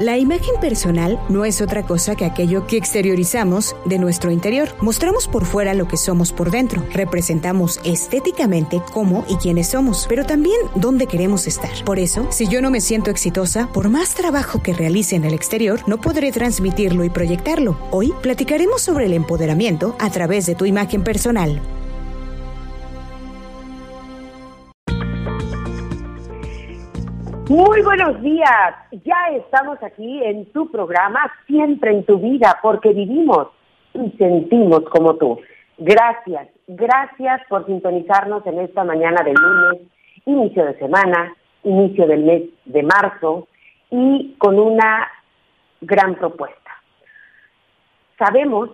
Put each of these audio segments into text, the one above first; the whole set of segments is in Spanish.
La imagen personal no es otra cosa que aquello que exteriorizamos de nuestro interior. Mostramos por fuera lo que somos por dentro. Representamos estéticamente cómo y quiénes somos, pero también dónde queremos estar. Por eso, si yo no me siento exitosa, por más trabajo que realice en el exterior, no podré transmitirlo y proyectarlo. Hoy platicaremos sobre el empoderamiento a través de tu imagen personal. Muy buenos días. Ya estamos aquí en tu programa, siempre en tu vida, porque vivimos y sentimos como tú. Gracias, gracias por sintonizarnos en esta mañana de lunes, inicio de semana, inicio del mes de marzo y con una gran propuesta. Sabemos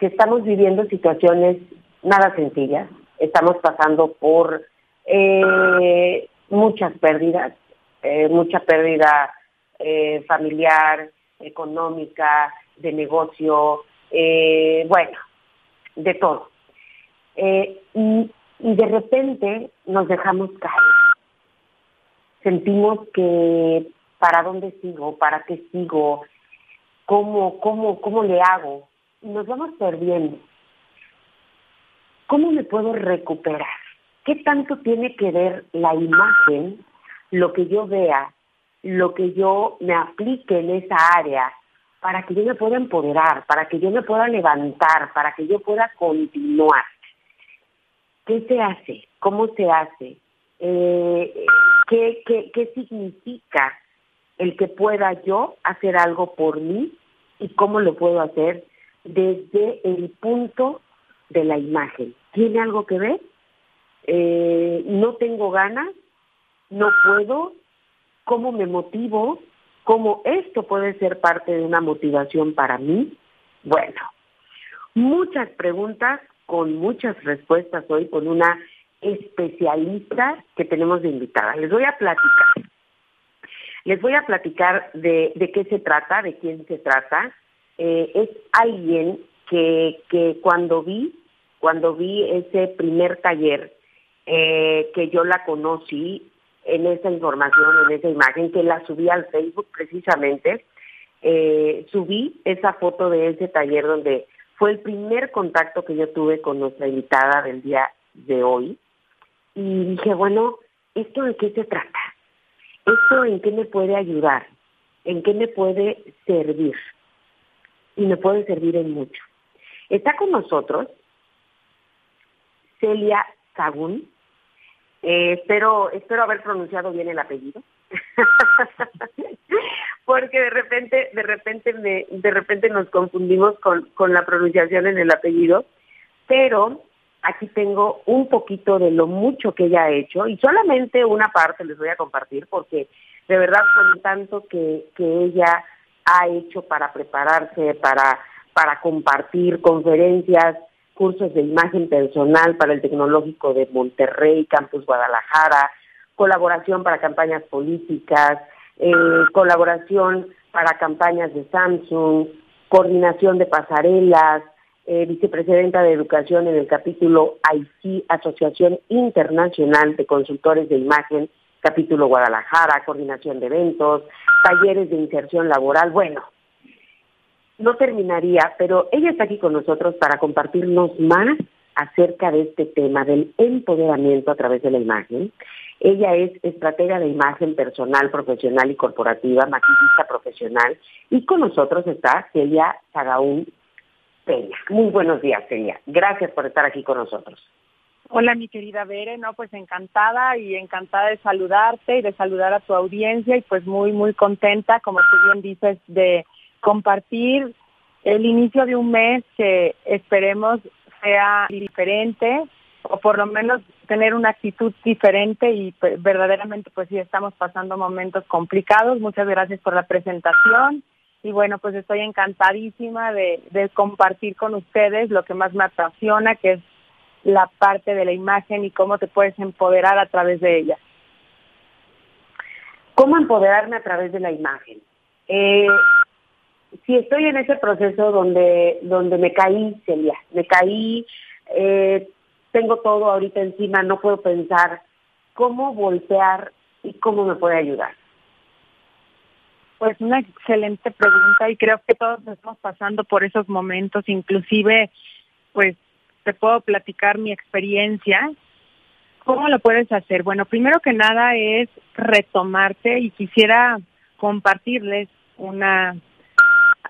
que estamos viviendo situaciones nada sencillas, estamos pasando por eh, muchas pérdidas, eh, mucha pérdida eh, familiar, económica, de negocio, eh, bueno, de todo. Y, de repente nos dejamos caer. Sentimos que para dónde sigo, para qué sigo, cómo, cómo, cómo le hago. Y nos vamos perdiendo. ¿Cómo me puedo recuperar? ¿Qué tanto tiene que ver la imagen lo que yo vea, lo que yo me aplique en esa área, para que yo me pueda empoderar, para que yo me pueda levantar, para que yo pueda continuar. ¿Qué se hace? ¿Cómo se hace? Eh, ¿qué, qué, qué significa el que pueda yo hacer algo por mí y cómo lo puedo hacer desde el punto de la imagen? ¿Tiene algo que ver? Eh, no tengo ganas, no puedo, cómo me motivo, cómo esto puede ser parte de una motivación para mí. Bueno, muchas preguntas con muchas respuestas hoy con una especialista que tenemos de invitada. Les voy a platicar. Les voy a platicar de, de qué se trata, de quién se trata. Eh, es alguien que, que cuando vi, cuando vi ese primer taller, eh, que yo la conocí, en esa información, en esa imagen, que la subí al Facebook precisamente. Eh, subí esa foto de ese taller donde fue el primer contacto que yo tuve con nuestra invitada del día de hoy. Y dije, bueno, ¿esto de qué se trata? ¿Esto en qué me puede ayudar? ¿En qué me puede servir? Y me puede servir en mucho. Está con nosotros Celia Sagún, eh, espero, espero haber pronunciado bien el apellido. Porque de repente, de repente me, de repente nos confundimos con, con la pronunciación en el apellido, pero aquí tengo un poquito de lo mucho que ella ha hecho y solamente una parte les voy a compartir porque de verdad con tanto que, que ella ha hecho para prepararse, para, para compartir conferencias, cursos de imagen personal para el Tecnológico de Monterrey, Campus Guadalajara, colaboración para campañas políticas, eh, colaboración para campañas de Samsung, coordinación de pasarelas, eh, vicepresidenta de Educación en el capítulo IC, Asociación Internacional de Consultores de Imagen, capítulo Guadalajara, coordinación de eventos, talleres de inserción laboral, bueno, no terminaría, pero ella está aquí con nosotros para compartirnos más acerca de este tema del empoderamiento a través de la imagen. Ella es estratega de imagen personal, profesional y corporativa, maquillista profesional, y con nosotros está Celia Sagaún Peña. Muy buenos días, Celia. Gracias por estar aquí con nosotros. Hola, mi querida Bere, no, pues encantada y encantada de saludarte y de saludar a tu audiencia y pues muy, muy contenta, como tú bien dices, de compartir el inicio de un mes que esperemos sea diferente o por lo menos tener una actitud diferente y pues, verdaderamente pues sí estamos pasando momentos complicados. Muchas gracias por la presentación y bueno pues estoy encantadísima de, compartir con ustedes lo que más me apasiona que es la parte de la imagen y cómo te puedes empoderar a través de ella. ¿Cómo empoderarme a través de la imagen? Eh, si estoy en ese proceso donde, donde me caí, Celia, me caí, eh, tengo todo ahorita encima, no puedo pensar cómo voltear y cómo me puede ayudar. Pues una excelente pregunta y creo que todos estamos pasando por esos momentos, inclusive pues te puedo platicar mi experiencia. ¿Cómo lo puedes hacer? Bueno, primero que nada es retomarte y quisiera compartirles una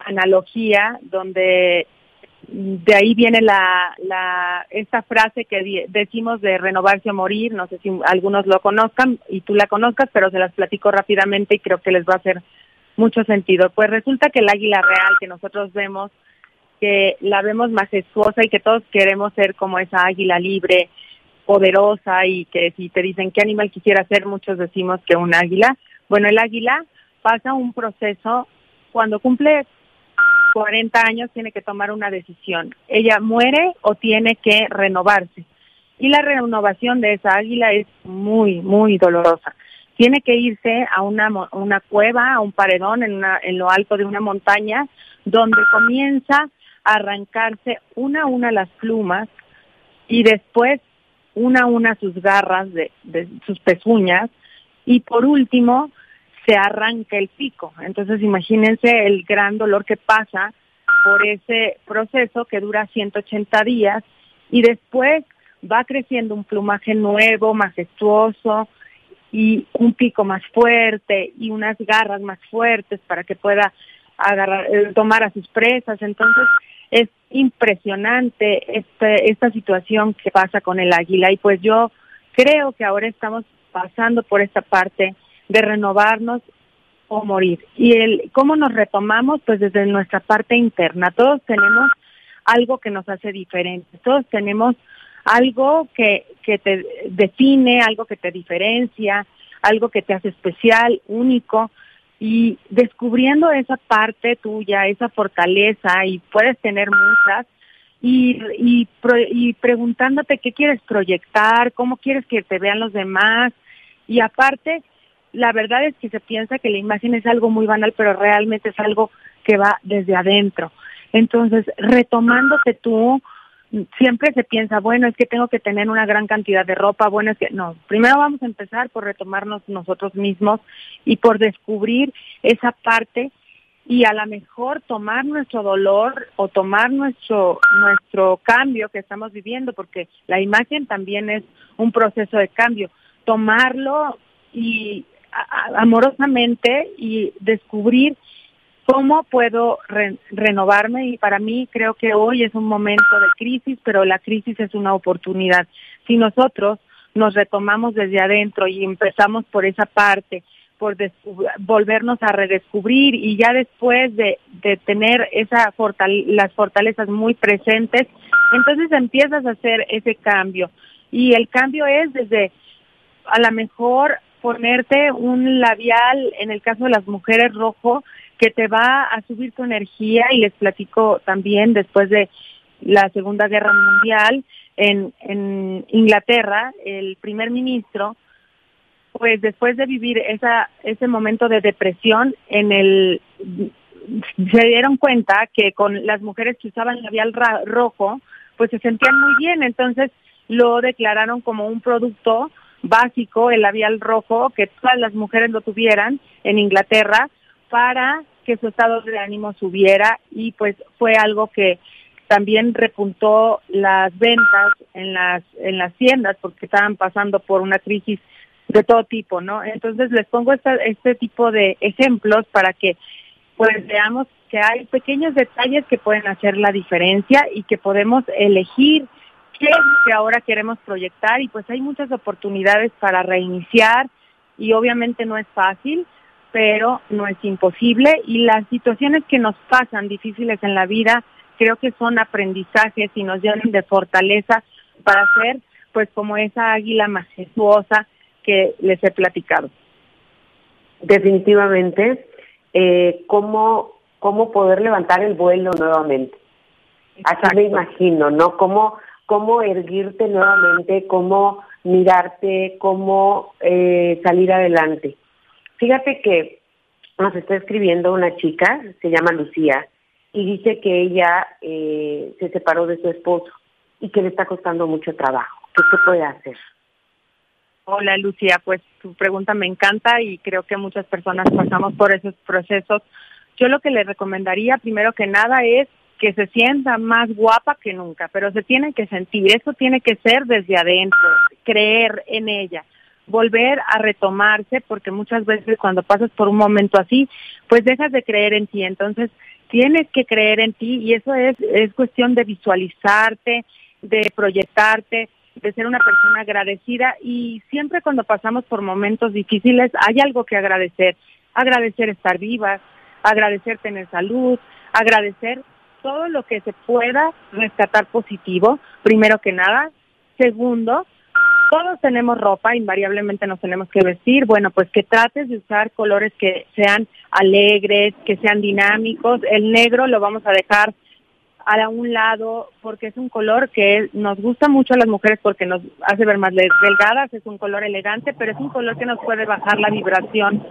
analogía donde de ahí viene la, la esta frase que decimos de renovarse o morir, no sé si algunos lo conozcan y tú la conozcas, pero se las platico rápidamente y creo que les va a hacer mucho sentido. Pues resulta que el águila real que nosotros vemos, que la vemos majestuosa y que todos queremos ser como esa águila libre, poderosa y que si te dicen qué animal quisiera ser, muchos decimos que un águila. Bueno, el águila pasa un proceso cuando cumple 40 años tiene que tomar una decisión. Ella muere o tiene que renovarse. Y la renovación de esa águila es muy, muy dolorosa. Tiene que irse a una, una cueva, a un paredón en, una, en lo alto de una montaña, donde comienza a arrancarse una a una las plumas y después una a una sus garras de, de sus pezuñas y por último se arranca el pico. Entonces imagínense el gran dolor que pasa por ese proceso que dura 180 días y después va creciendo un plumaje nuevo, majestuoso y un pico más fuerte y unas garras más fuertes para que pueda agarrar, eh, tomar a sus presas. Entonces es impresionante este, esta situación que pasa con el águila y pues yo creo que ahora estamos pasando por esta parte de renovarnos o morir. Y el cómo nos retomamos, pues desde nuestra parte interna. Todos tenemos algo que nos hace diferentes. Todos tenemos algo que, que te define, algo que te diferencia, algo que te hace especial, único. Y descubriendo esa parte tuya, esa fortaleza, y puedes tener muchas, y, y, y preguntándote qué quieres proyectar, cómo quieres que te vean los demás, y aparte, la verdad es que se piensa que la imagen es algo muy banal, pero realmente es algo que va desde adentro. Entonces, retomándote tú, siempre se piensa, bueno, es que tengo que tener una gran cantidad de ropa, bueno, es que no, primero vamos a empezar por retomarnos nosotros mismos y por descubrir esa parte y a lo mejor tomar nuestro dolor o tomar nuestro nuestro cambio que estamos viviendo porque la imagen también es un proceso de cambio tomarlo y amorosamente y descubrir cómo puedo renovarme y para mí creo que hoy es un momento de crisis, pero la crisis es una oportunidad. Si nosotros nos retomamos desde adentro y empezamos por esa parte, por volvernos a redescubrir y ya después de, de tener esa las fortalezas muy presentes, entonces empiezas a hacer ese cambio. Y el cambio es desde a lo mejor ponerte un labial, en el caso de las mujeres rojo, que te va a subir tu energía y les platico también después de la Segunda Guerra Mundial en, en Inglaterra, el primer ministro, pues después de vivir esa, ese momento de depresión, en el se dieron cuenta que con las mujeres que usaban labial rojo, pues se sentían muy bien, entonces lo declararon como un producto básico, el labial rojo, que todas las mujeres lo tuvieran en Inglaterra para que su estado de ánimo subiera y pues fue algo que también repuntó las ventas en las en las tiendas porque estaban pasando por una crisis de todo tipo, ¿no? Entonces les pongo este tipo de ejemplos para que pues veamos que hay pequeños detalles que pueden hacer la diferencia y que podemos elegir qué es lo que ahora queremos proyectar y pues hay muchas oportunidades para reiniciar y obviamente no es fácil, pero no es imposible y las situaciones que nos pasan difíciles en la vida creo que son aprendizajes y nos llenan de fortaleza para ser pues como esa águila majestuosa que les he platicado. Definitivamente, eh, ¿cómo, cómo poder levantar el vuelo nuevamente. Así me imagino, ¿no? Cómo cómo erguirte nuevamente, cómo mirarte, cómo eh, salir adelante. Fíjate que nos está escribiendo una chica, se llama Lucía, y dice que ella eh, se separó de su esposo y que le está costando mucho trabajo. ¿Qué se puede hacer? Hola Lucía, pues tu pregunta me encanta y creo que muchas personas pasamos por esos procesos. Yo lo que le recomendaría primero que nada es que se sienta más guapa que nunca, pero se tiene que sentir, eso tiene que ser desde adentro, creer en ella, volver a retomarse, porque muchas veces cuando pasas por un momento así, pues dejas de creer en ti, entonces tienes que creer en ti y eso es, es cuestión de visualizarte, de proyectarte, de ser una persona agradecida y siempre cuando pasamos por momentos difíciles hay algo que agradecer, agradecer estar vivas, agradecer tener salud, agradecer todo lo que se pueda rescatar positivo, primero que nada. Segundo, todos tenemos ropa, invariablemente nos tenemos que vestir. Bueno, pues que trates de usar colores que sean alegres, que sean dinámicos. El negro lo vamos a dejar a un lado porque es un color que nos gusta mucho a las mujeres porque nos hace ver más delgadas, es un color elegante, pero es un color que nos puede bajar la vibración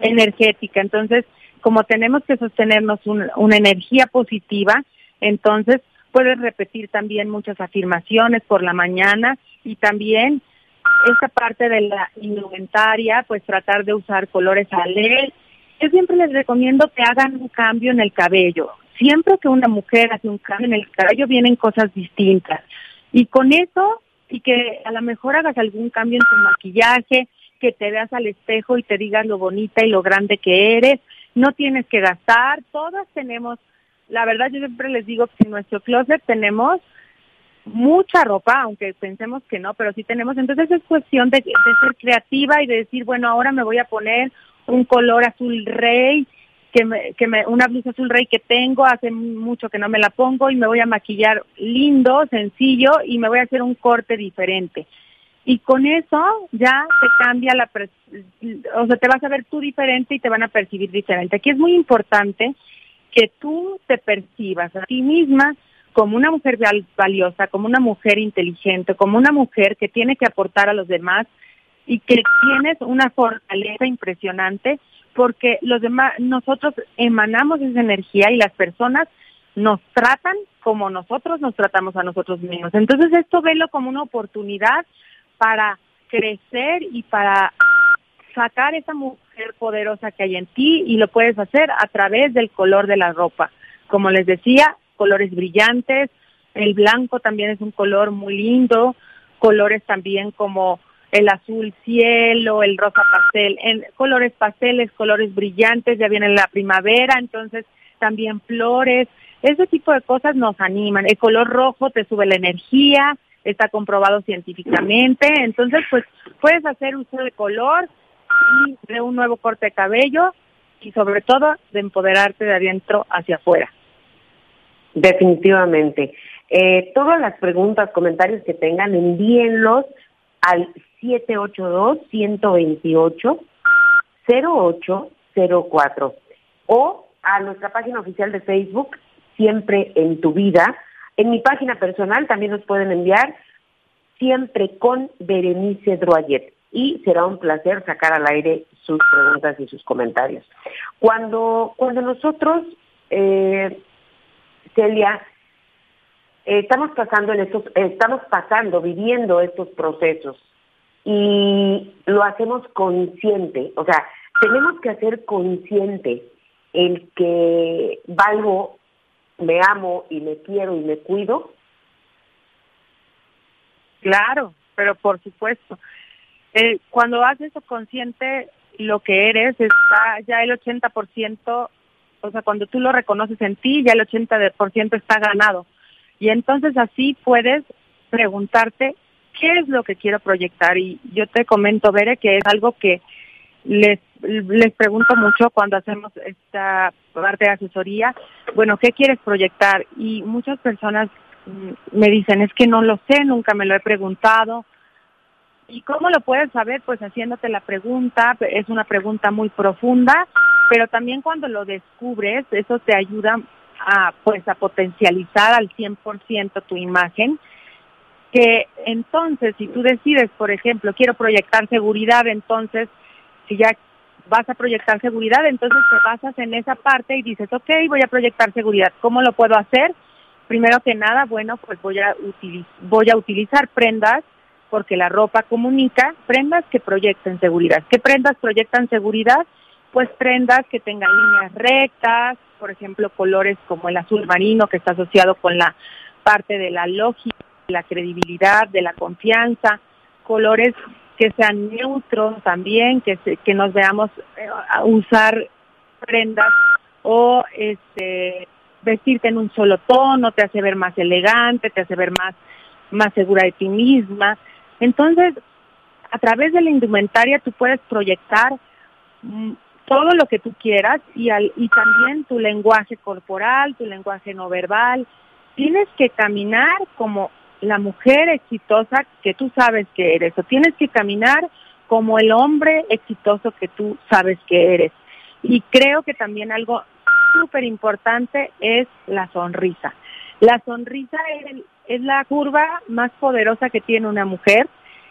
energética. Entonces, como tenemos que sostenernos una energía positiva, entonces puedes repetir también muchas afirmaciones por la mañana y también esta parte de la indumentaria, pues tratar de usar colores alegres. Yo siempre les recomiendo que hagan un cambio en el cabello siempre que una mujer hace un cambio en el cabello vienen cosas distintas. Y con eso, y que a lo mejor hagas algún cambio en tu maquillaje, que te veas al espejo y te digas lo bonita y lo grande que eres, no tienes que gastar, todas tenemos, la verdad yo siempre les digo que en nuestro closet tenemos mucha ropa, aunque pensemos que no, pero sí tenemos, entonces es cuestión de, de ser creativa y de decir, bueno, ahora me voy a poner un color azul rey que me, que me, una blusa azul rey que tengo, hace mucho que no me la pongo y me voy a maquillar lindo, sencillo y me voy a hacer un corte diferente. Y con eso ya te cambia la, o sea, te vas a ver tú diferente y te van a percibir diferente. Aquí es muy importante que tú te percibas a ti misma como una mujer valiosa, como una mujer inteligente, como una mujer que tiene que aportar a los demás y que tienes una fortaleza impresionante porque los demás, nosotros emanamos esa energía y las personas nos tratan como nosotros nos tratamos a nosotros mismos. Entonces esto velo como una oportunidad para crecer y para sacar esa mujer poderosa que hay en ti y lo puedes hacer a través del color de la ropa. Como les decía, colores brillantes, el blanco también es un color muy lindo, colores también como el azul cielo, el rosa pastel, en colores pasteles, colores brillantes, ya viene la primavera, entonces también flores, ese tipo de cosas nos animan. El color rojo te sube la energía, está comprobado científicamente, entonces pues puedes hacer uso de color y de un nuevo corte de cabello y sobre todo de empoderarte de adentro hacia afuera. Definitivamente. Eh, todas las preguntas, comentarios que tengan, envíenlos al 782-128-0804 o a nuestra página oficial de Facebook, Siempre en tu vida. En mi página personal también nos pueden enviar siempre con Berenice Droyet y será un placer sacar al aire sus preguntas y sus comentarios. Cuando, cuando nosotros, eh, Celia, estamos pasando en estos, estamos pasando, viviendo estos procesos y lo hacemos consciente, o sea, tenemos que hacer consciente el que valgo, me amo y me quiero y me cuido. Claro, pero por supuesto. Eh, cuando haces eso consciente, lo que eres está ya el 80%, o sea, cuando tú lo reconoces en ti, ya el 80% está ganado. Y entonces así puedes preguntarte qué es lo que quiero proyectar. Y yo te comento, Bere, que es algo que les, les pregunto mucho cuando hacemos esta parte de asesoría. Bueno, ¿qué quieres proyectar? Y muchas personas mm, me dicen, es que no lo sé, nunca me lo he preguntado. ¿Y cómo lo puedes saber? Pues haciéndote la pregunta, es una pregunta muy profunda, pero también cuando lo descubres, eso te ayuda a pues a potencializar al 100% tu imagen que entonces si tú decides, por ejemplo, quiero proyectar seguridad, entonces si ya vas a proyectar seguridad, entonces te basas en esa parte y dices, ok, voy a proyectar seguridad. ¿Cómo lo puedo hacer? Primero que nada, bueno, pues voy a, voy a utilizar prendas porque la ropa comunica, prendas que proyecten seguridad. ¿Qué prendas proyectan seguridad? Pues prendas que tengan líneas rectas, por ejemplo, colores como el azul marino que está asociado con la parte de la lógica, la credibilidad, de la confianza, colores que sean neutros también, que, que nos veamos eh, a usar prendas o este vestirte en un solo tono te hace ver más elegante, te hace ver más más segura de ti misma. Entonces, a través de la indumentaria tú puedes proyectar mm, todo lo que tú quieras y, al, y también tu lenguaje corporal, tu lenguaje no verbal. Tienes que caminar como la mujer exitosa que tú sabes que eres o tienes que caminar como el hombre exitoso que tú sabes que eres. Y creo que también algo súper importante es la sonrisa. La sonrisa es, la curva más poderosa que tiene una mujer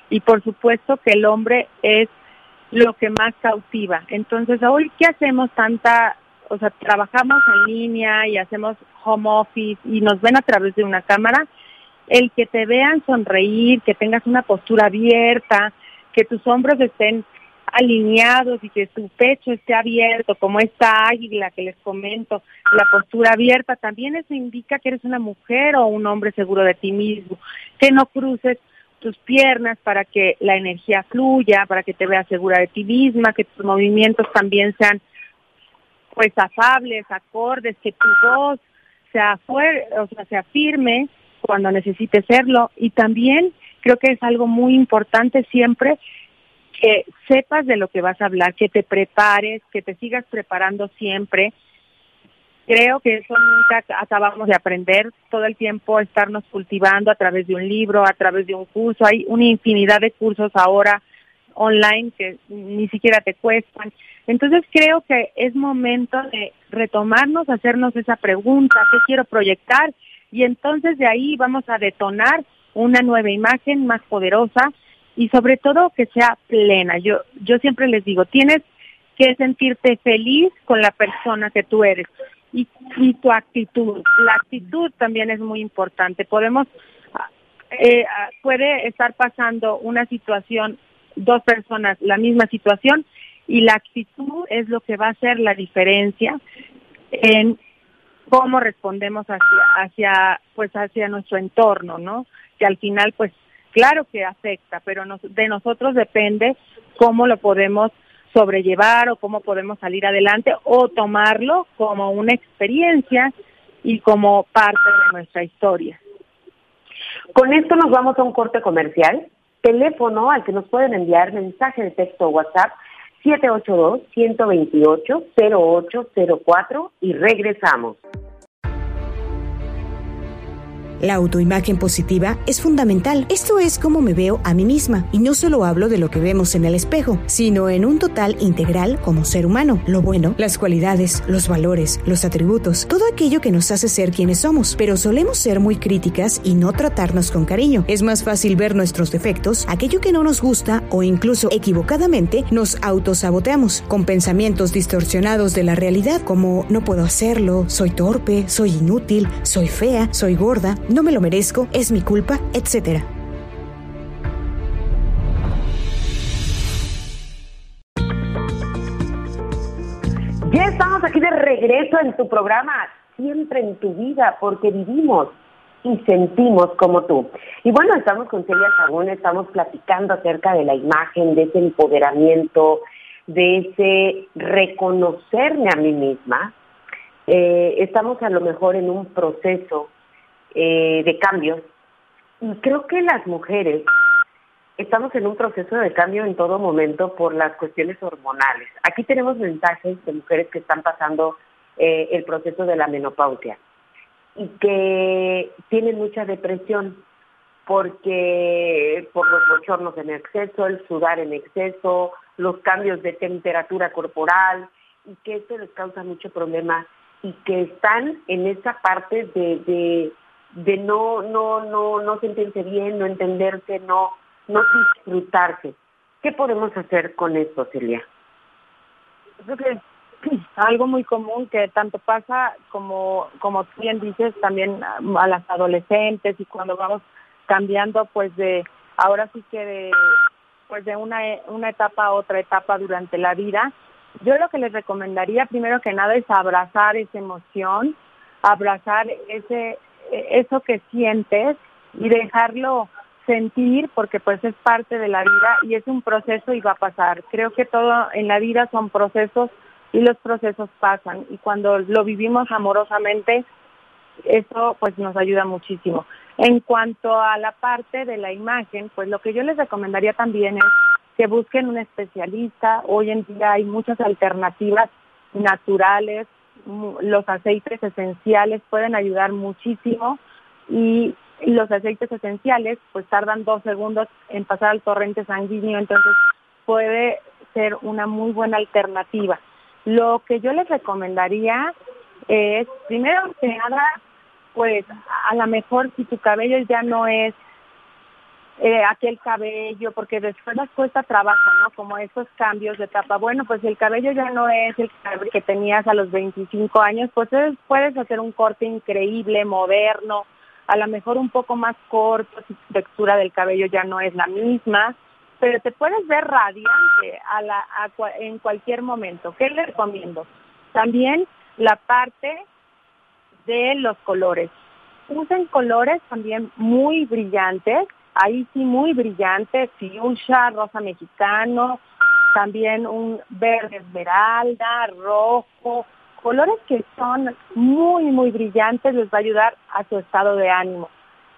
y por supuesto que el hombre es lo que más cautiva. Entonces, hoy, ¿qué hacemos tanta, o sea, trabajamos en línea y hacemos home office y nos ven a través de una cámara? El que te vean sonreír, que tengas una postura abierta, que tus hombros estén alineados y que tu pecho esté abierto, como esta águila que les comento, la postura abierta, también eso indica que eres una mujer o un hombre seguro de ti mismo, que no cruces tus piernas para que la energía fluya, para que te veas segura de ti misma, que tus movimientos también sean pues afables, acordes, que tu voz sea fuerte, o sea, sea firme cuando necesite serlo y también creo que es algo muy importante siempre que sepas de lo que vas a hablar, que te prepares, que te sigas preparando siempre. Creo que eso nunca acabamos de aprender, todo el tiempo estarnos cultivando a través de un libro, a través de un curso. Hay una infinidad de cursos ahora online que ni siquiera te cuestan. Entonces creo que es momento de retomarnos, hacernos esa pregunta, ¿qué quiero proyectar? Y entonces de ahí vamos a detonar una nueva imagen más poderosa y sobre todo que sea plena. Yo, yo siempre les digo, tienes que sentirte feliz con la persona que tú eres y, tu actitud. La actitud también es muy importante. Podemos, eh, puede estar pasando una situación, dos personas, la misma situación, y la actitud es lo que va a hacer la diferencia en cómo respondemos hacia, pues hacia nuestro entorno, ¿no? Que al final, pues claro que afecta, pero de nosotros depende cómo lo podemos sobrellevar o cómo podemos salir adelante o tomarlo como una experiencia y como parte de nuestra historia. Con esto nos vamos a un corte comercial. Teléfono al que nos pueden enviar mensaje de texto o WhatsApp 782-128-0804 y regresamos. La autoimagen positiva es fundamental. Esto es como me veo a mí misma. Y no solo hablo de lo que vemos en el espejo, sino en un total integral como ser humano. Lo bueno, las cualidades, los valores, los atributos, todo aquello que nos hace ser quienes somos. Pero solemos ser muy críticas y no tratarnos con cariño. Es más fácil ver nuestros defectos, aquello que no nos gusta o incluso equivocadamente nos autosaboteamos con pensamientos distorsionados de la realidad como no puedo hacerlo, soy torpe, soy inútil, soy fea, soy gorda, no me lo merezco, es mi culpa, etc. Ya estamos aquí de regreso en tu programa, siempre en tu vida, porque vivimos y sentimos como tú. Y bueno, estamos con Celia Sagún, estamos platicando acerca de la imagen, de ese empoderamiento, de ese reconocerme a mí misma. Eh, estamos a lo mejor en un proceso eh, de cambios. Y creo que las mujeres estamos en un proceso de cambio en todo momento por las cuestiones hormonales. Aquí tenemos mensajes de mujeres que están pasando eh, el proceso de la menopausia y que tienen mucha depresión porque por los bochornos en exceso, el sudar en exceso, los cambios de temperatura corporal y que esto les causa mucho problema y que están en esa parte de no, no, no, no sentirse bien, no entenderse, no, no disfrutarse. ¿Qué podemos hacer con esto, Celia? Creo que algo muy común que tanto pasa como, como tú bien dices, también a las adolescentes y cuando vamos cambiando pues de, ahora sí que de, pues de una, una etapa a otra etapa durante la vida. Yo lo que les recomendaría primero que nada es abrazar esa emoción, abrazar ese, eso que sientes y dejarlo sentir porque pues es parte de la vida y es un proceso y va a pasar. Creo que todo en la vida son procesos y los procesos pasan y cuando lo vivimos amorosamente eso pues nos ayuda muchísimo. En cuanto a la parte de la imagen, pues lo que yo les recomendaría también es que busquen un especialista. Hoy en día hay muchas alternativas naturales, los aceites esenciales pueden ayudar muchísimo y los aceites esenciales pues tardan dos segundos en pasar al torrente sanguíneo, entonces puede ser una muy buena alternativa. Lo que yo les recomendaría es, primero que nada, pues a lo mejor si tu cabello ya no es eh, aquel cabello, porque después las cuesta trabajo, ¿no? Como esos cambios de etapa. Bueno, pues el cabello ya no es el que tenías a los 25 años, pues puedes hacer un corte increíble, moderno, a lo mejor un poco más corto, si tu textura del cabello ya no es la misma, pero te puedes ver radiante a la, en cualquier momento. ¿Qué le recomiendo? También la parte de los colores. Usen colores también muy brillantes, ahí sí muy brillantes, fuchsia, rosa mexicano, también un verde esmeralda, rojo, colores que son muy, muy brillantes les va a ayudar a su estado de ánimo.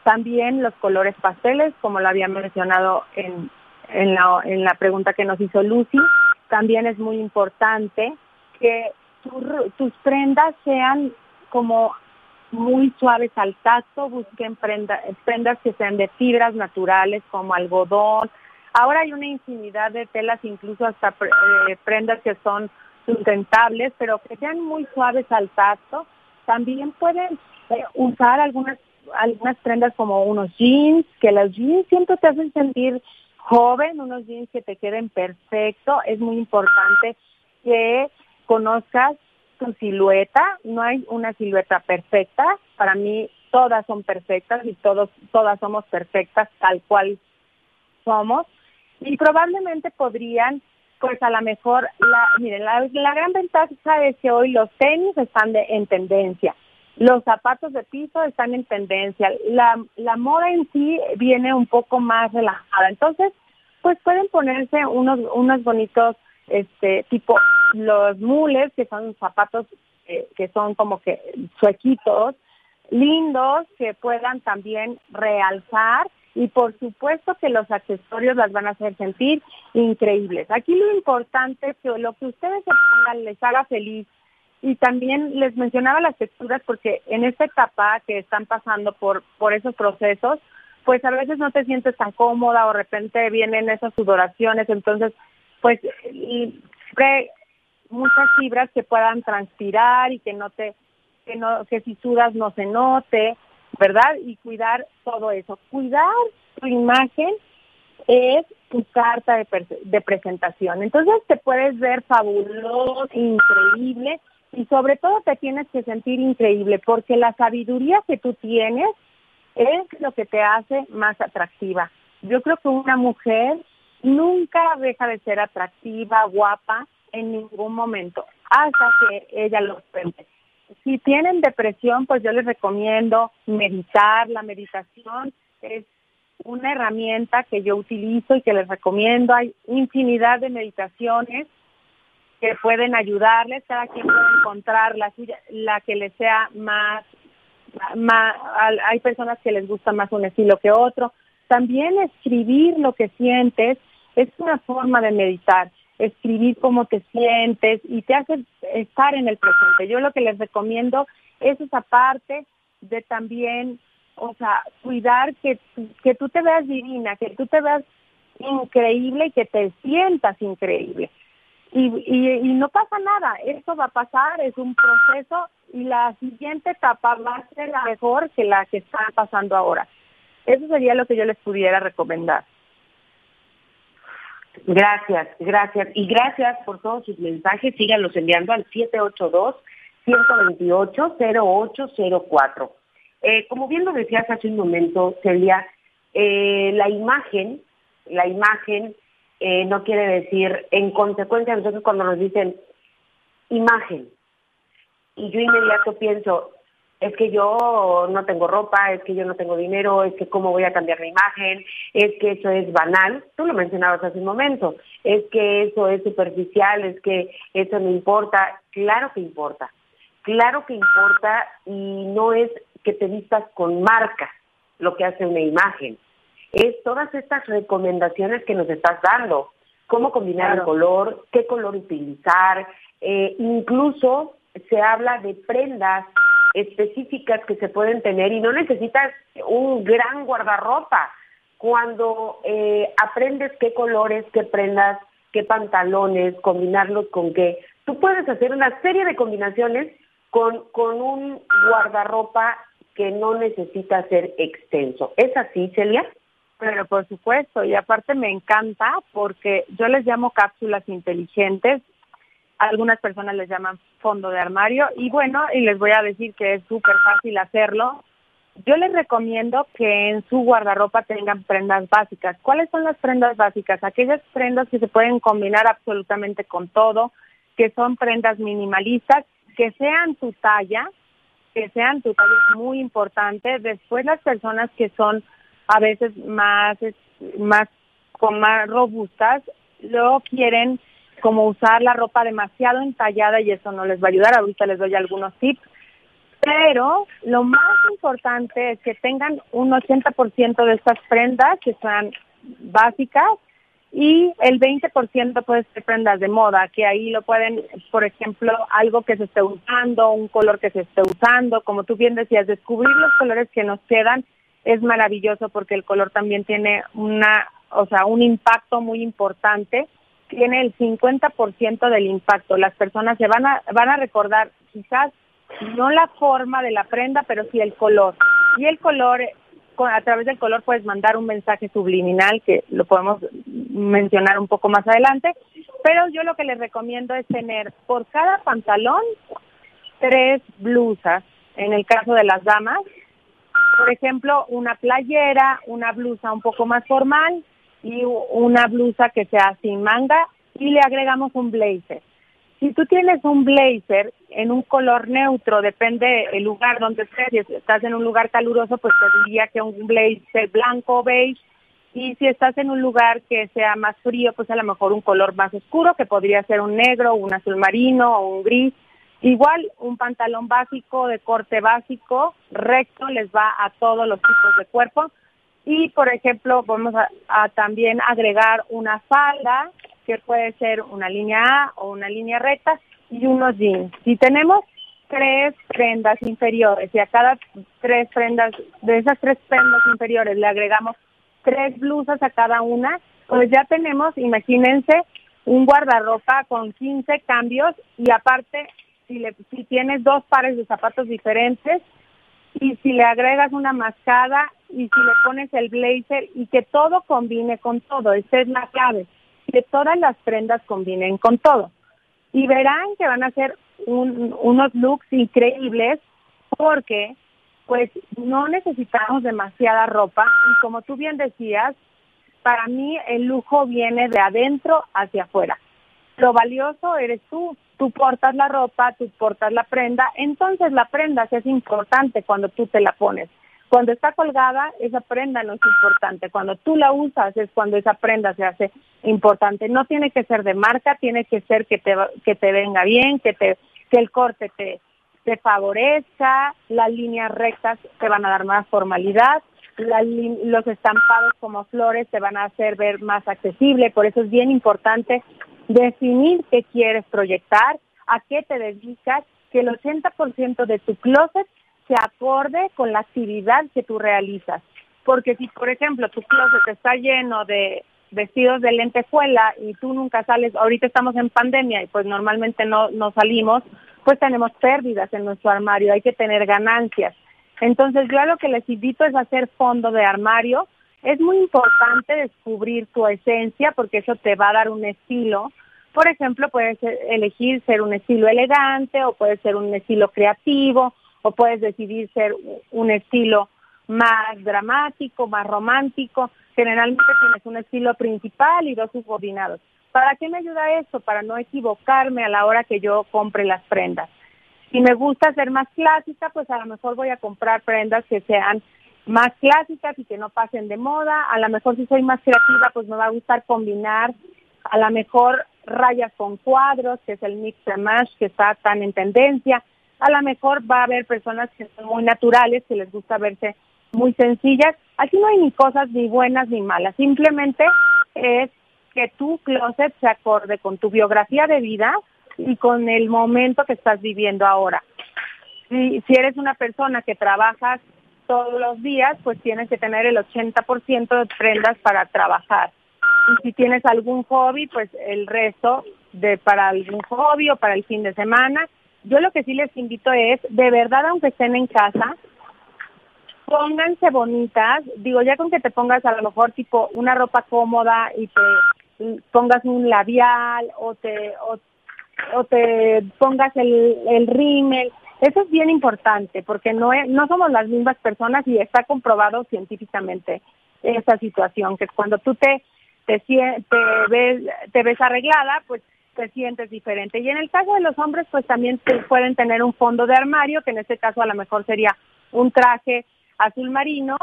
También los colores pasteles, como lo había mencionado en, en, la, en la pregunta que nos hizo Lucy, también es muy importante que tus prendas sean como muy suaves al tacto, busquen prendas que sean de fibras naturales como algodón. Ahora hay una infinidad de telas, incluso hasta eh, prendas que son sustentables, pero que sean muy suaves al tacto. También pueden eh, usar algunas algunas prendas como unos jeans, que los jeans siempre te hacen sentir joven, unos jeans que te queden perfecto. Es muy importante que conozcas tu silueta, no hay una silueta perfecta, para mí todas son perfectas y todos, todas somos perfectas tal cual somos. Y probablemente podrían pues a lo mejor la miren la, gran ventaja es que hoy los tenis están de, en tendencia. Los zapatos de piso están en tendencia. La, la moda en sí viene un poco más relajada. Entonces pues pueden ponerse unos unos bonitos este tipo los mules, que son zapatos eh, que son como que suequitos, lindos, que puedan también realzar y por supuesto que los accesorios las van a hacer sentir increíbles. Aquí lo importante es que lo que ustedes se pongan les haga feliz y también les mencionaba las texturas porque en esta etapa que están pasando por, por esos procesos, pues a veces no te sientes tan cómoda o de repente vienen esas sudoraciones, entonces pues muchas fibras que puedan transpirar y que no te que no que si sudas no se note, ¿verdad? Y cuidar todo eso. Cuidar tu imagen es tu carta de, de presentación. Entonces te puedes ver fabuloso, increíble y sobre todo te tienes que sentir increíble porque la sabiduría que tú tienes es lo que te hace más atractiva. Yo creo que una mujer nunca deja de ser atractiva, guapa, en ningún momento, hasta que ella lo prende. Si tienen depresión, pues yo les recomiendo meditar. La meditación es una herramienta que yo utilizo y que les recomiendo. Hay infinidad de meditaciones que pueden ayudarles. Cada quien puede encontrar la la que les sea más, más. Hay personas que les gusta más un estilo que otro. También escribir lo que sientes es una forma de meditar escribir cómo te sientes y te hace estar en el presente. Yo lo que les recomiendo es esa parte de también, o sea, cuidar que, que tú te veas divina, que tú te veas increíble y que te sientas increíble. Y, y, no pasa nada, eso va a pasar, es un proceso y la siguiente etapa va a ser la mejor que la que está pasando ahora. Eso sería lo que yo les pudiera recomendar. Gracias, gracias. Y gracias por todos sus mensajes. Síganlos enviando al 782-128-0804. Eh, como bien lo decías hace un momento, Celia, eh, la imagen, la imagen eh, no quiere decir, en consecuencia, nosotros cuando nos dicen imagen, y yo inmediato pienso, es que yo no tengo ropa, es que yo no tengo dinero, es que cómo voy a cambiar mi imagen, es que eso es banal, tú lo mencionabas hace un momento, es que eso es superficial, es que eso no importa, claro que importa, claro que importa y no es que te vistas con marca lo que hace una imagen, es todas estas recomendaciones que nos estás dando, cómo combinar el color, qué color utilizar, eh, incluso se habla de prendas específicas que se pueden tener y no necesitas un gran guardarropa. Cuando eh, aprendes qué colores, qué prendas, qué pantalones, combinarlos con qué, tú puedes hacer una serie de combinaciones con, con un guardarropa que no necesita ser extenso. ¿Es así, Celia? Pero por supuesto, y aparte me encanta porque yo les llamo cápsulas inteligentes algunas personas les llaman fondo de armario y bueno, y les voy a decir que es súper fácil hacerlo. Yo les recomiendo que en su guardarropa tengan prendas básicas. ¿Cuáles son las prendas básicas? Aquellas prendas que se pueden combinar absolutamente con todo, que son prendas minimalistas, que sean tu talla, que sean tu talla es muy importante. Después las personas que son a veces más, más, con más robustas, luego quieren como usar la ropa demasiado entallada y eso no les va a ayudar. Ahorita les doy algunos tips. Pero lo más importante es que tengan un 80% de estas prendas que sean básicas y el 20% puede ser prendas de moda, que ahí lo pueden, por ejemplo, algo que se esté usando, un color que se esté usando, como tú bien decías, descubrir los colores que nos quedan es maravilloso porque el color también tiene una, o sea, un impacto muy importante tiene el 50% del impacto. Las personas se van a, van a recordar quizás no la forma de la prenda, pero sí el color. Y el color, a través del color puedes mandar un mensaje subliminal que lo podemos mencionar un poco más adelante. Pero yo lo que les recomiendo es tener por cada pantalón tres blusas. En el caso de las damas, por ejemplo, una playera, una blusa un poco más formal, y una blusa que sea sin manga y le agregamos un blazer. Si tú tienes un blazer en un color neutro, depende el lugar donde estés, si estás en un lugar caluroso, pues te diría que un blazer blanco o beige, y si estás en un lugar que sea más frío, pues a lo mejor un color más oscuro, que podría ser un negro, un azul marino o un gris. Igual un pantalón básico de corte básico, recto, les va a todos los tipos de cuerpo. Y, por ejemplo, vamos a, también agregar una falda, que puede ser una línea A o una línea recta, y unos jeans. Si tenemos tres prendas inferiores y a cada tres prendas, de esas tres prendas inferiores le agregamos tres blusas a cada una, pues ya tenemos, imagínense, un guardarropa con 15 cambios y aparte, si, le, si tienes dos pares de zapatos diferentes, y si le agregas una mascada y si le pones el blazer y que todo combine con todo, esa es la clave, que todas las prendas combinen con todo. Y verán que van a ser unos looks increíbles porque pues no necesitamos demasiada ropa y como tú bien decías, para mí el lujo viene de adentro hacia afuera. Lo valioso eres tú, tú portas la ropa, tú portas la prenda, entonces la prenda es importante cuando tú te la pones. Cuando está colgada, esa prenda no es importante. Cuando tú la usas es cuando esa prenda se hace importante. No tiene que ser de marca, tiene que ser que te, que te venga bien, que, te, que el corte te, te favorezca, las líneas rectas te van a dar más formalidad, los estampados como flores te van a hacer ver más accesible. Por eso es bien importante definir qué quieres proyectar, a qué te dedicas, que el 80% de tu closet se acorde con la actividad que tú realizas. Porque si, por ejemplo, tu closet está lleno de vestidos de lentejuela y tú nunca sales, ahorita estamos en pandemia y pues normalmente no, no salimos, pues tenemos pérdidas en nuestro armario, hay que tener ganancias. Entonces yo a lo que les invito es hacer fondo de armario, es muy importante descubrir tu esencia porque eso te va a dar un estilo. Por ejemplo, puedes elegir ser un estilo elegante o puede ser un estilo creativo o puedes decidir ser un estilo más dramático, más romántico. Generalmente tienes un estilo principal y dos subordinados. ¿Para qué me ayuda eso? Para no equivocarme a la hora que yo compre las prendas. Si me gusta ser más clásica, pues a lo mejor voy a comprar prendas que sean más clásicas y que no pasen de moda. A lo mejor si soy más creativa, pues me va a gustar combinar a lo mejor rayas con cuadros, que es el mix and match que está tan en tendencia. A lo mejor va a haber personas que son muy naturales, que les gusta verse muy sencillas. Aquí no hay ni cosas ni buenas ni malas, simplemente es que tu closet se acorde con tu biografía de vida y con el momento que estás viviendo ahora. Si, si eres una persona que trabajas todos los días, pues tienes que tener el 80% de prendas para trabajar. Y si tienes algún hobby, pues el resto de para algún hobby o para el fin de semana. Yo lo que sí les invito es, de verdad, aunque estén en casa, pónganse bonitas. Digo, ya con que te pongas a lo mejor tipo una ropa cómoda y te pongas un labial o te o, te pongas el, el rímel. Eso es bien importante porque no, no somos las mismas personas y está comprobado científicamente esa situación, que cuando tú te, te, te, ves, arreglada, pues te sientes diferente. Y en el caso de los hombres, pues también pueden tener un fondo de armario, que en este caso a lo mejor sería un traje azul marino,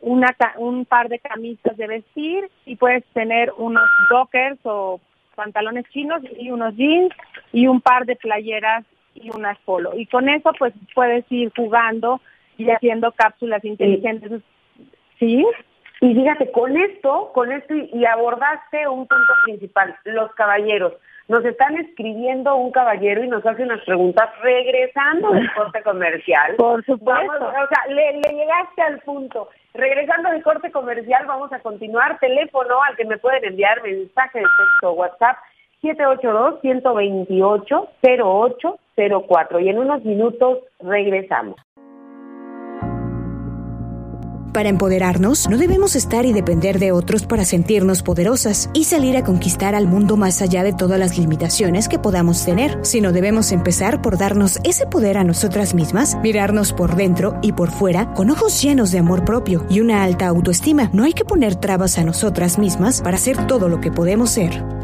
un par de camisas de vestir y puedes tener unos dockers o pantalones chinos y unos jeans y un par de playeras y unas polo. Y con eso pues puedes ir jugando y haciendo cápsulas inteligentes. ¿Sí? Y fíjate, con esto, con esto y abordaste un punto principal, los caballeros. Nos están escribiendo un caballero y nos hace unas preguntas regresando del corte comercial. Por supuesto. o sea, le, le, llegaste al punto. Regresando del corte comercial, vamos a continuar. Teléfono al que me pueden enviar mensaje de texto WhatsApp 782-128-0804. Y en unos minutos regresamos. Para empoderarnos, no debemos estar y depender de otros para sentirnos poderosas y salir a conquistar al mundo más allá de todas las limitaciones que podamos tener, sino debemos empezar por darnos ese poder a nosotras mismas, mirarnos por dentro y por fuera con ojos llenos de amor propio y una alta autoestima. No hay que poner trabas a nosotras mismas para hacer todo lo que podemos ser.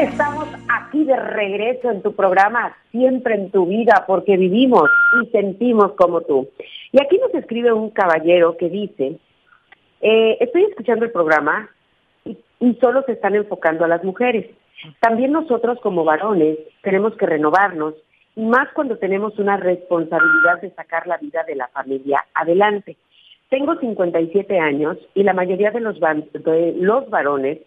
Estamos aquí de regreso en tu programa, siempre en tu vida, porque vivimos y sentimos como tú. Y aquí nos escribe un caballero que dice, eh, estoy escuchando el programa y, solo se están enfocando a las mujeres. También nosotros como varones tenemos que renovarnos y más cuando tenemos una responsabilidad de sacar la vida de la familia adelante. Tengo 57 años y la mayoría de los varones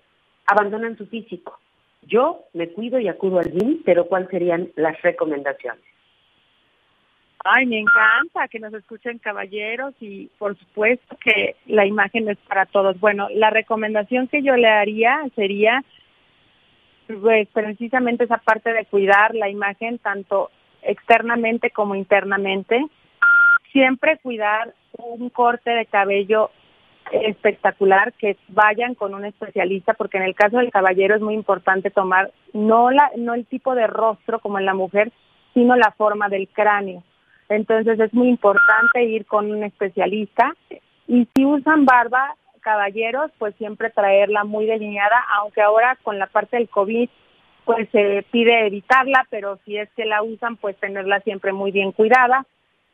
abandonan su físico yo me cuido y acudo al gym, pero ¿cuáles serían las recomendaciones? Ay, me encanta que nos escuchen caballeros y por supuesto que la imagen es para todos. Bueno, la recomendación que yo le haría sería pues precisamente esa parte de cuidar la imagen tanto externamente como internamente. Siempre cuidar un corte de cabello espectacular que vayan con un especialista porque en el caso del caballero es muy importante tomar no la no el tipo de rostro como en la mujer sino la forma del cráneo. Entonces es muy importante ir con un especialista. Y si usan barba caballeros pues siempre traerla muy delineada aunque ahora con la parte del covid pues se pide evitarla pero si es que la usan pues tenerla siempre muy bien cuidada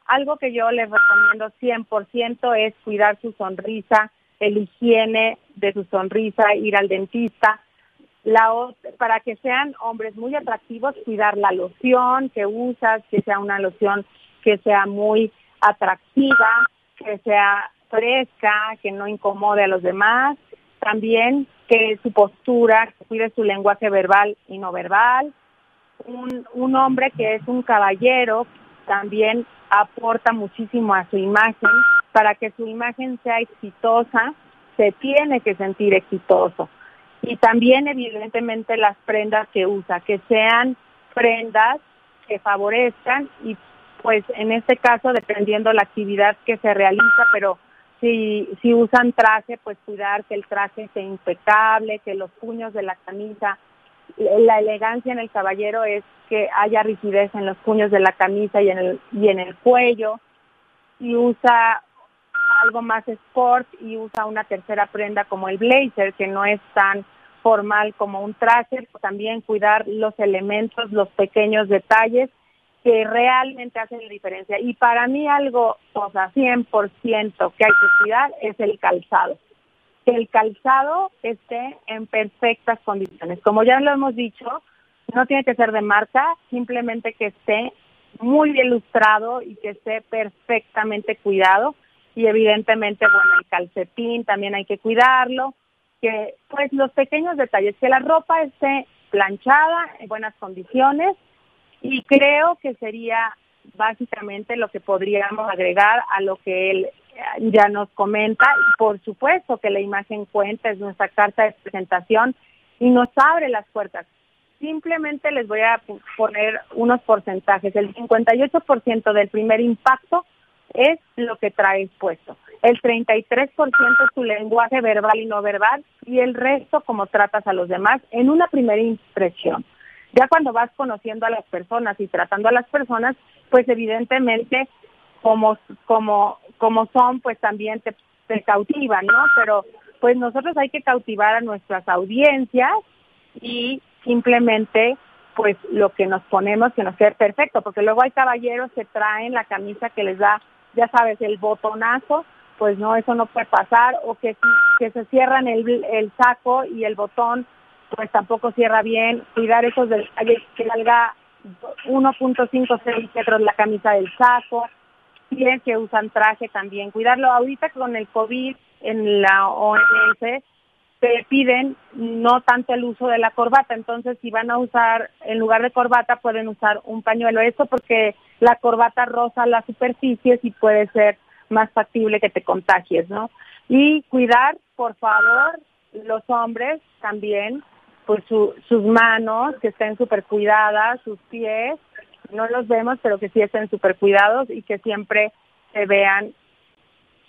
algo que yo les recomiendo 100% es cuidar su sonrisa, el higiene de su sonrisa, ir al dentista. La, para que sean hombres muy atractivos, cuidar la loción que usas, que sea una loción que sea muy atractiva, que sea fresca, que no incomode a los demás. También que su postura, que cuide su lenguaje verbal y no verbal. Un, un hombre que es un caballero también aporta muchísimo a su imagen. Para que su imagen sea exitosa, se tiene que sentir exitoso. Y también, evidentemente, las prendas que usa, que sean prendas que favorezcan y pues en este caso dependiendo la actividad que se realiza, pero si, si usan traje, pues cuidar que el traje sea impecable, que los puños de la camisa la elegancia en el caballero es que haya rigidez en los puños de la camisa y en el, y en el cuello, y usa algo más sport y usa una tercera prenda como el blazer, que no es tan formal como un traje, también cuidar los elementos, los pequeños detalles que realmente hacen la diferencia. Y para mí algo, o sea, 100% que hay que cuidar es el calzado. Que el calzado esté en perfectas condiciones. Como ya lo hemos dicho, no tiene que ser de marca, simplemente que esté muy bien ilustrado y que esté perfectamente cuidado. Y evidentemente, bueno, el calcetín también hay que cuidarlo. Que, pues, los pequeños detalles, que la ropa esté planchada, en buenas condiciones. Y creo que sería básicamente lo que podríamos agregar a lo que eh, ya nos comenta. Por supuesto que la imagen cuenta, es nuestra carta de presentación y nos abre las puertas. Simplemente les voy a poner unos porcentajes. El 58% del primer impacto es lo que traes puesto. El 33% es tu lenguaje verbal y no verbal y el resto como tratas a los demás en una primera impresión. Ya cuando vas conociendo a las personas y tratando a las personas, pues evidentemente como, como, como son, pues también te, te cautivan, ¿no? Pero pues nosotros hay que cautivar a nuestras audiencias y simplemente pues lo que nos ponemos que nos quede perfecto, porque luego hay caballeros que traen la camisa que les da, ya sabes, el botonazo, pues no, eso no puede pasar, o que, que se cierran el, el saco y el botón pues tampoco cierra bien, cuidar esos detalles, que salga 1.5 centímetros la camisa del saco, es que usan traje también, cuidarlo. Ahorita con el COVID en la OMS te piden no tanto el uso de la corbata, entonces si van a usar, en lugar de corbata pueden usar un pañuelo, eso porque la corbata roza las superficies y puede ser más factible que te contagies, ¿no? Y cuidar, por favor, los hombres también, pues sus manos, que estén súper cuidadas, sus pies, no los vemos, pero que sí estén súper cuidados y que siempre se vean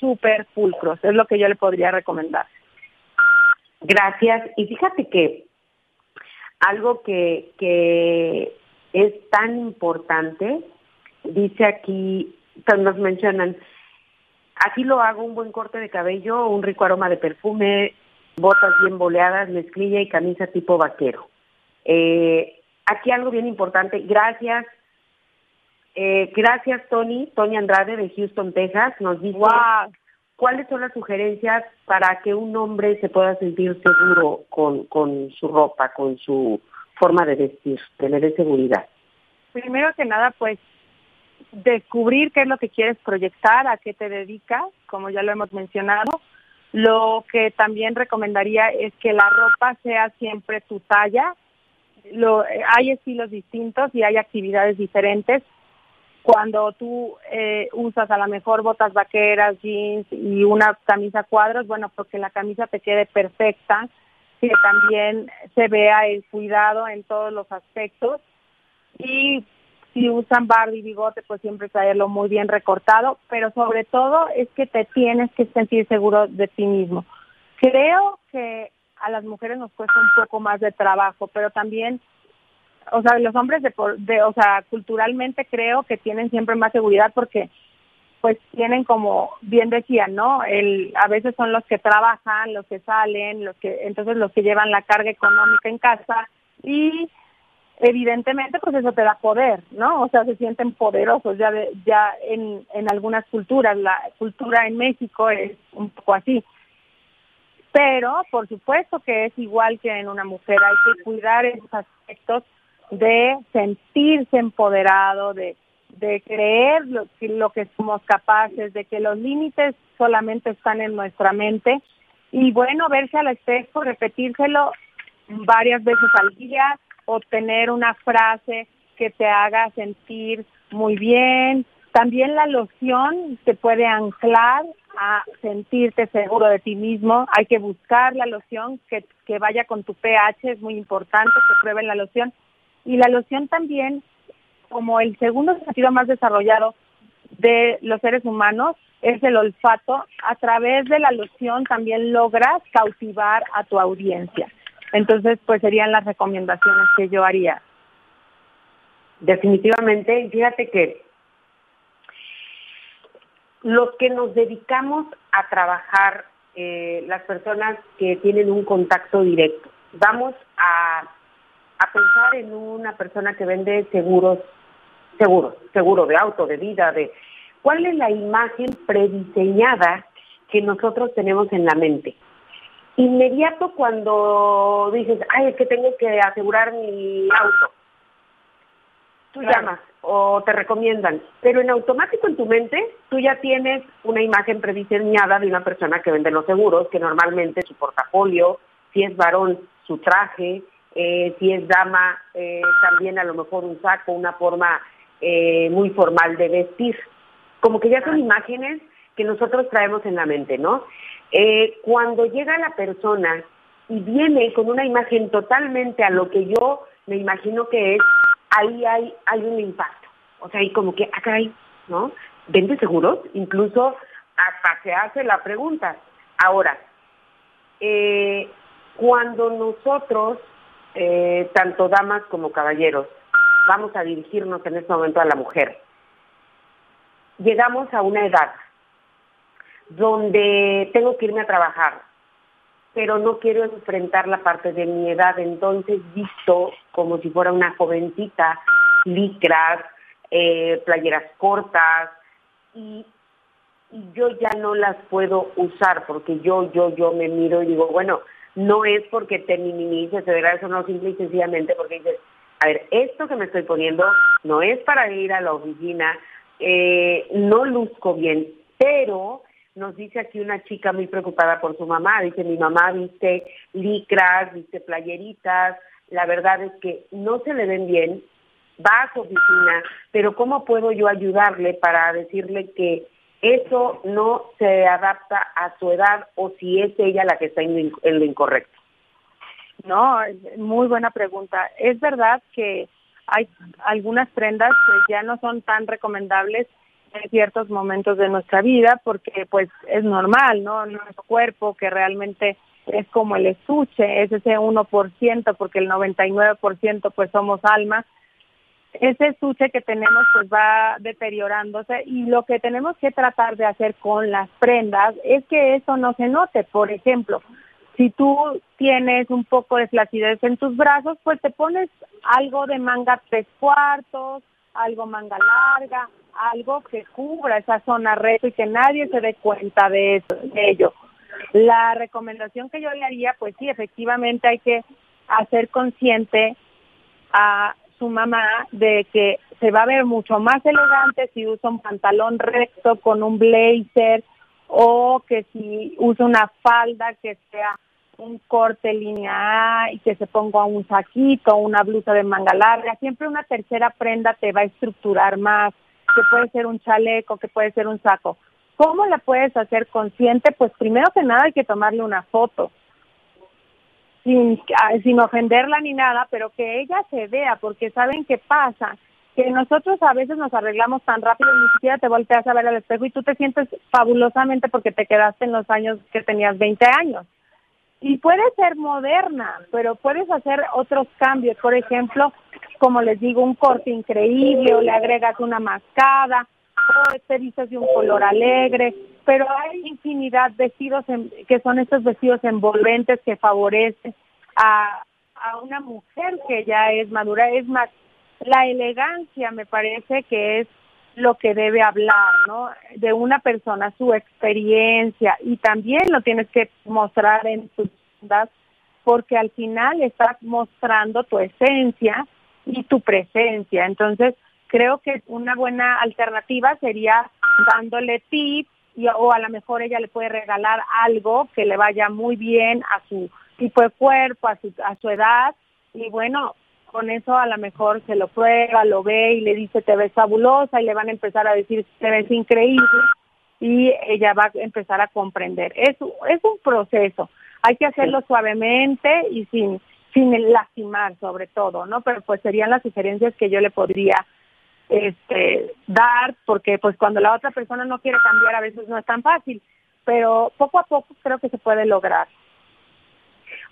súper pulcros, es lo que yo le podría recomendar. Gracias. Y fíjate que algo que, que es tan importante, dice aquí, nos mencionan, aquí lo hago un buen corte de cabello, un rico aroma de perfume, botas bien boleadas, mezclilla y camisa tipo vaquero. Eh, aquí algo bien importante, gracias, eh, gracias Tony, Tony Andrade de Houston, Texas, nos dice ¿Cuáles son las sugerencias para que un hombre se pueda sentir seguro con, con su ropa, con su forma de vestir, tener seguridad? Primero que nada, pues descubrir qué es lo que quieres proyectar, a qué te dedicas, como ya lo hemos mencionado. Lo que también recomendaría es que la ropa sea siempre tu talla. Lo, hay estilos distintos y hay actividades diferentes cuando tú eh, usas a lo mejor botas vaqueras, jeans y una camisa cuadros, bueno, porque la camisa te quede perfecta, que también se vea el cuidado en todos los aspectos. Y si usan Barbie y bigote, pues siempre traerlo muy bien recortado, pero sobre todo es que te tienes que sentir seguro de ti mismo. Creo que a las mujeres nos cuesta un poco más de trabajo, pero también o sea, los hombres de, de, o sea, culturalmente creo que tienen siempre más seguridad porque pues tienen como bien decía, ¿no? El a veces son los que trabajan, los que salen, los que entonces los que llevan la carga económica en casa y evidentemente pues eso te da poder, ¿no? O sea, se sienten poderosos ya de, ya en en algunas culturas, la cultura en México es un poco así. Pero por supuesto que es igual que en una mujer, hay que cuidar esos aspectos de sentirse empoderado, de, de creer lo, que somos capaces, de que los límites solamente están en nuestra mente y bueno, verse al espejo, repetírselo varias veces al día o tener una frase que te haga sentir muy bien. También la loción te puede anclar a sentirte seguro de ti mismo. Hay que buscar la loción que, que vaya con tu pH, es muy importante que prueben la loción y la loción también, como el segundo sentido más desarrollado de los seres humanos, es el olfato. A través de la loción también logras cautivar a tu audiencia. Entonces, pues serían las recomendaciones que yo haría. Definitivamente, fíjate que los que nos dedicamos a trabajar, eh, las personas que tienen un contacto directo, vamos a, a pensar en una persona que vende seguros, seguros, seguro de auto, de vida, de cuál es la imagen prediseñada que nosotros tenemos en la mente. Inmediato cuando dices, ay, es que tengo que asegurar mi auto, tú llamas o te recomiendan, pero en automático en tu mente tú ya tienes una imagen prediseñada de una persona que vende los seguros, que normalmente su portafolio, si es varón, su traje, eh, si es dama, eh, también a lo mejor un saco, una forma eh, muy formal de vestir. Como que ya son imágenes que nosotros traemos en la mente, ¿no? cuando llega la persona y viene con una imagen totalmente a lo que yo me imagino que es, ahí hay, hay un impacto. O sea, ahí como que, acá hay, ¿no? ¿Vende seguros? Incluso hasta se hace la pregunta. Ahora, cuando nosotros, eh, tanto damas como caballeros, vamos a dirigirnos en este momento a la mujer, llegamos a una edad donde tengo que irme a trabajar, pero no quiero enfrentar la parte de mi edad, entonces visto como si fuera una jovencita, licras, eh, playeras cortas, y, yo ya no las puedo usar porque yo, yo, yo me miro y digo, bueno, no es porque te minimices, de verdad, eso no simple y sencillamente porque dices, a ver, esto que me estoy poniendo no es para ir a la oficina, eh, no luzco bien, pero nos dice aquí una chica muy preocupada por su mamá, dice mi mamá viste licras, viste playeritas, la verdad es que no se le ven bien, va a su oficina, pero ¿cómo puedo yo ayudarle para decirle que eso no se adapta a su edad o si es ella la que está en lo incorrecto? No, muy buena pregunta. Es verdad que hay algunas prendas que ya no son tan recomendables en ciertos momentos de nuestra vida porque pues es normal, ¿no? Nuestro cuerpo que realmente es como el estuche, es ese 1% porque el 99% pues somos alma. Ese estuche que tenemos pues va deteriorándose y lo que tenemos que tratar de hacer con las prendas es que eso no se note. Por ejemplo, si tú tienes un poco de flacidez en tus brazos, pues te pones algo de manga tres cuartos, algo manga larga, algo que cubra esa zona reto y que nadie se dé cuenta de, eso, de ello. La recomendación que yo le haría, pues sí, efectivamente hay que hacer consciente a su mamá de que se va a ver mucho más elegante si usa un pantalón recto con un blazer o que si usa una falda que sea un corte lineal y que se ponga un saquito, una blusa de manga larga, siempre una tercera prenda te va a estructurar más, que puede ser un chaleco, que puede ser un saco. ¿Cómo la puedes hacer consciente? Pues primero que nada hay que tomarle una foto, sin, ah, sin ofenderla ni nada, pero que ella se vea, porque saben qué pasa, que nosotros a veces nos arreglamos tan rápido ni siquiera te volteas a ver al espejo y tú te sientes fabulosamente porque te quedaste en los años que tenías 20 años. Y puede ser moderna, pero puedes hacer otros cambios, por ejemplo, como les digo, un corte increíble o le agregas una mascada te vistes de un color alegre, pero hay infinidad de vestidos que son estos vestidos envolventes que favorecen a, a una mujer que ya es madura, es más, la elegancia me parece que es lo que debe hablar, ¿no? De una persona, su experiencia y también lo tienes que mostrar en tus prendas porque al final estás mostrando tu esencia y tu presencia. Entonces, creo que una buena alternativa sería dándole tips y, o a lo mejor ella le puede regalar algo que le vaya muy bien a su tipo de cuerpo, a su, a su edad y bueno, con eso a lo mejor se lo prueba, lo ve y le dice te ves fabulosa y le van a empezar a decir te ves increíble y ella va a empezar a comprender. Es, es un proceso, hay que hacerlo suavemente y sin, sin lastimar sobre todo, ¿no? Pero pues serían las sugerencias que yo le podría este, dar, porque pues cuando la otra persona no quiere cambiar a veces no es tan fácil, pero poco a poco creo que se puede lograr.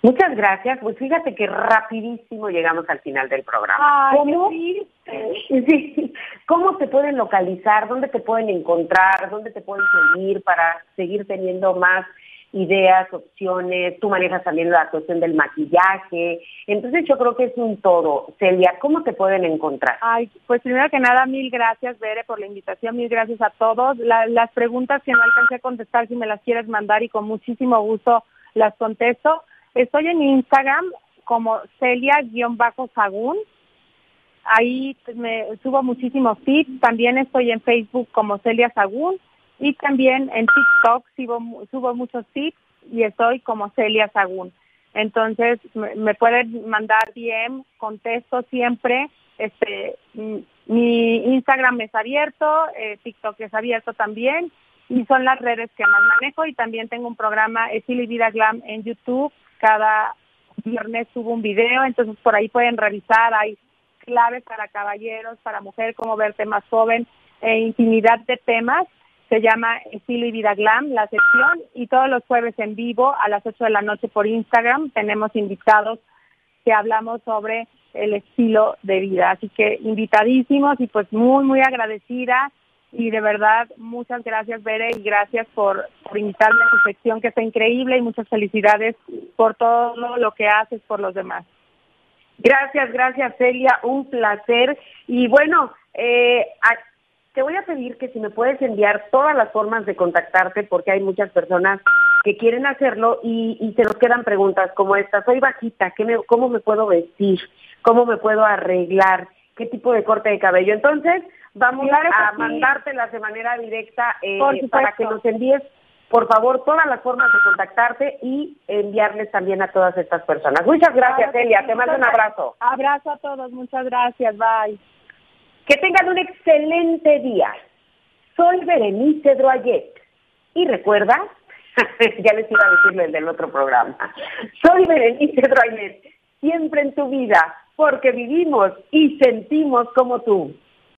Muchas gracias. Pues fíjate que rapidísimo llegamos al final del programa. ¿Cómo? Sí. ¿Cómo te pueden localizar? ¿Dónde te pueden encontrar? ¿Dónde te pueden seguir para seguir teniendo más ideas, opciones? Tú manejas también la cuestión del maquillaje. Entonces yo creo que es un todo. Celia, ¿cómo te pueden encontrar? Ay, pues primero que nada, mil gracias, Bere, por la invitación. Mil gracias a todos. las preguntas que no alcancé a contestar, si me las quieres mandar y con muchísimo gusto las contesto. Estoy en Instagram como Celia-Sagún. Ahí me subo muchísimos tips. También estoy en Facebook como Celia Sagún. Y también en TikTok subo, muchos tips y estoy como Celia Sagún. Entonces me, pueden mandar DM, contesto siempre. Este, mi Instagram es abierto, eh, TikTok es abierto también y son las redes que más manejo y también tengo un programa Estilo y Vida Glam en YouTube cada viernes subo un video, entonces por ahí pueden revisar, hay claves para caballeros, para mujer, cómo verte más joven, e infinidad de temas. Se llama Estilo y Vida Glam, la sección, y todos los jueves en vivo a las 8 de la noche por Instagram tenemos invitados que hablamos sobre el estilo de vida. Así que invitadísimos y pues muy, muy agradecida y de verdad muchas gracias Bere y gracias por, invitarme a tu sección que está increíble y muchas felicidades por todo lo que haces por los demás. Gracias, gracias Celia, un placer y bueno, eh, te voy a pedir que si me puedes enviar todas las formas de contactarte porque hay muchas personas que quieren hacerlo y, y se nos quedan preguntas como esta, soy bajita, ¿qué me, ¿cómo me puedo vestir? ¿Cómo me puedo arreglar? ¿Qué tipo de corte de cabello? Entonces, Vamos a mandártelas de manera directa eh, para que nos envíes, por favor, todas las formas de contactarte y enviarles también a todas estas personas. Muchas gracias, Elia. Te mando un abrazo. Abrazo a todos. Muchas gracias. Bye. Que tengan un excelente día. Soy Berenice Droyet. Y recuerda, ya les iba a decirle el del otro programa. Soy Berenice Droyet. Siempre en tu vida, porque vivimos y sentimos como tú.